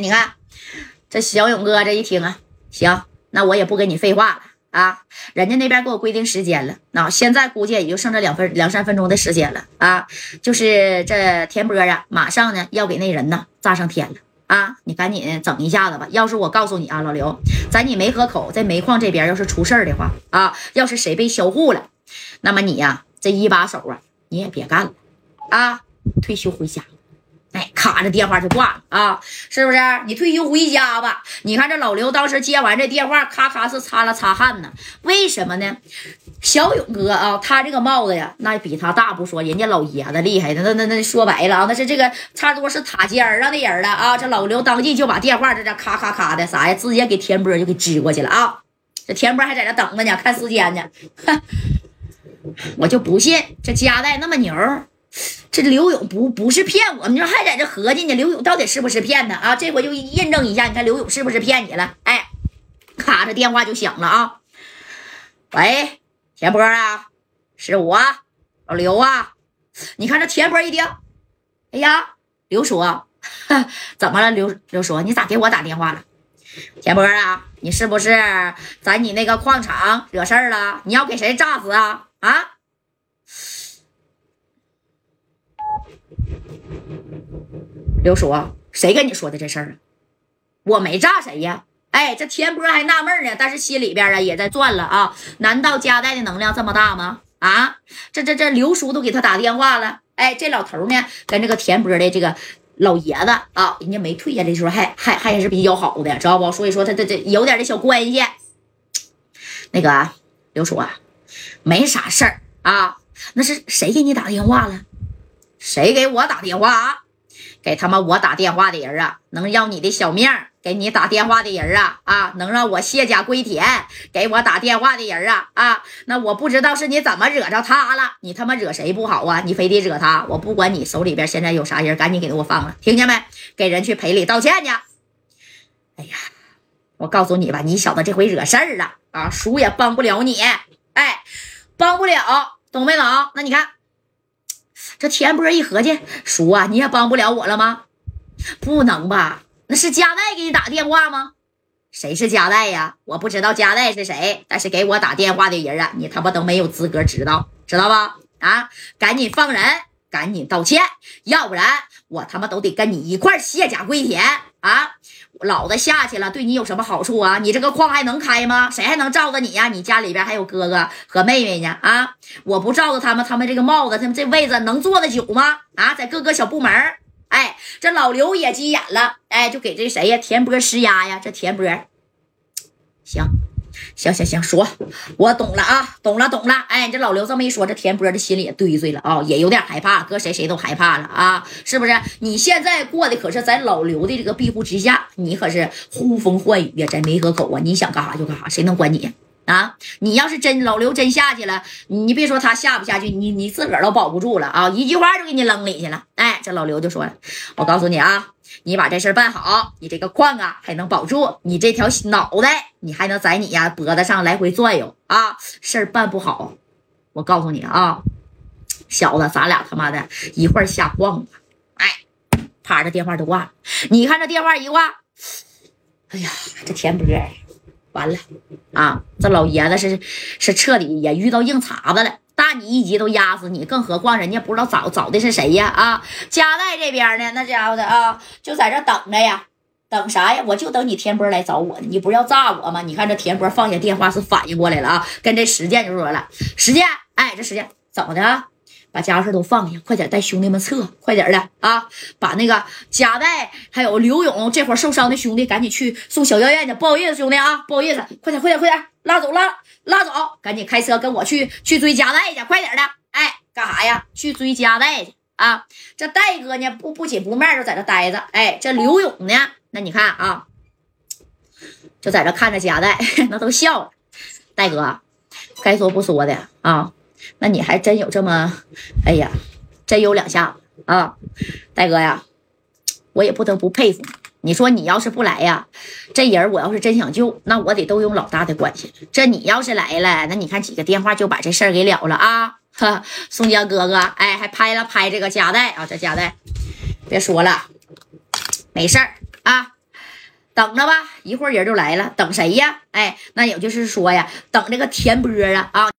你看这小勇哥这一听啊，行，那我也不跟你废话了啊，人家那边给我规定时间了，那现在估计也就剩这两分两三分钟的时间了啊，就是这田波啊，马上呢要给那人呢炸上天了。啊，你赶紧整一下子吧！要是我告诉你啊，老刘，在你梅河口在煤矿这边要是出事儿的话啊，要是谁被销户了，那么你呀这一把手啊，你也别干了啊，退休回家。哎，卡着电话就挂了啊，是不是？你退休回家吧。你看这老刘当时接完这电话，咔咔是擦了擦汗呢。为什么呢？小勇哥啊，他这个帽子呀，那比他大不说，人家老爷子厉害的，那那那说白了啊，那是这个差不多是塔尖上的人了啊。这老刘当即就把电话在这咔咔咔的啥呀，直接给田波就给支过去了啊。这田波还在这等着呢，看时间呢。我就不信这家带那么牛。这刘勇不不是骗我，你说还在这合计呢？刘勇到底是不是骗他啊？这回就验证一下，你看刘勇是不是骗你了？哎，咔，这电话就响了啊！喂，田波啊，是我，老刘啊！你看这田波一听，哎呀，刘叔，怎么了？刘刘叔，你咋给我打电话了？田波啊，你是不是在你那个矿场惹事儿了？你要给谁炸死啊？啊？刘叔啊，谁跟你说的这事儿啊？我没炸谁呀！哎，这田波还纳闷呢，但是心里边啊也在转了啊。难道加代的能量这么大吗？啊，这这这刘叔都给他打电话了。哎，这老头呢跟这个田波的这个老爷子啊，人家没退下来的时候还还还是比较好的，知道不？所以说他这这有点的小关系。那个刘叔啊，没啥事儿啊。那是谁给你打电话了？谁给我打电话啊？给他妈我打电话的人啊，能要你的小命给你打电话的人啊啊，能让我卸甲归田给我打电话的人啊啊，那我不知道是你怎么惹着他了，你他妈惹谁不好啊？你非得惹他，我不管你手里边现在有啥人，赶紧给我放了，听见没？给人去赔礼道歉去。哎呀，我告诉你吧，你小子这回惹事儿了啊，叔也帮不了你，哎，帮不了，懂没懂？那你看。这田波一合计，叔啊，你也帮不了我了吗？不能吧？那是加代给你打电话吗？谁是加代呀？我不知道加代是谁，但是给我打电话的人啊，你他妈都没有资格知道，知道吧？啊，赶紧放人，赶紧道歉，要不然我他妈都得跟你一块卸甲归田啊！老子下去了，对你有什么好处啊？你这个矿还能开吗？谁还能罩着你呀？你家里边还有哥哥和妹妹呢啊！我不罩着他们，他们这个帽子，他们这位子能坐得久吗？啊，在各个小部门哎，这老刘也急眼了，哎，就给这谁呀？田波施压呀？这田波，行。行行行，说，我懂了啊，懂了懂了。哎，这老刘这么一说，这田波的心里也堆碎了啊，也有点害怕，搁谁谁都害怕了啊，是不是？你现在过的可是在老刘的这个庇护之下，你可是呼风唤雨呀，在梅河口啊，你想干啥就干啥，谁能管你啊？你要是真老刘真下去了，你别说他下不下去，你你自个儿都保不住了啊，一句话就给你扔里去了。哎，这老刘就说了，我告诉你啊。你把这事办好，你这个矿啊还能保住，你这条脑袋你还能在你呀脖子上来回转悠啊！事儿办不好，我告诉你啊，小子，咱俩他妈的一会儿下矿吧！哎，啪，这电话就挂了。你看这电话一挂，哎呀，这田波完了啊！这老爷子是是彻底也遇到硬茬子了。你一级都压死你，更何况人家不知道找找的是谁呀？啊，加代这边呢，那家伙的啊，就在这等着呀，等啥呀？我就等你田波来找我。你不是要炸我吗？你看这田波放下电话是反应过来了啊，跟这石建就说了，石建，哎，这石建怎么的啊？把家事都放下，快点带兄弟们撤，快点的啊！把那个加代还有刘勇这会儿受伤的兄弟赶紧去送小药院去。不好意思，兄弟啊，不好意思，快点，快点，快点，拉走拉。拉走，赶紧开车跟我去去追加代去，快点的！哎，干啥呀？去追加代去啊！这戴哥呢，不不紧不慢就在这待着。哎，这刘勇呢？那你看啊，就在这看着加代，那都笑了。戴哥，该说不说的啊，那你还真有这么，哎呀，真有两下子啊！戴哥呀，我也不得不佩服你。你说你要是不来呀，这人我要是真想救，那我得动用老大的关系。这你要是来了，那你看几个电话就把这事儿给了了啊！哈，宋江哥哥，哎，还拍了拍这个夹带啊，这夹带，别说了，没事儿啊，等着吧，一会儿人就来了。等谁呀？哎，那也就是说呀，等这个田波啊啊。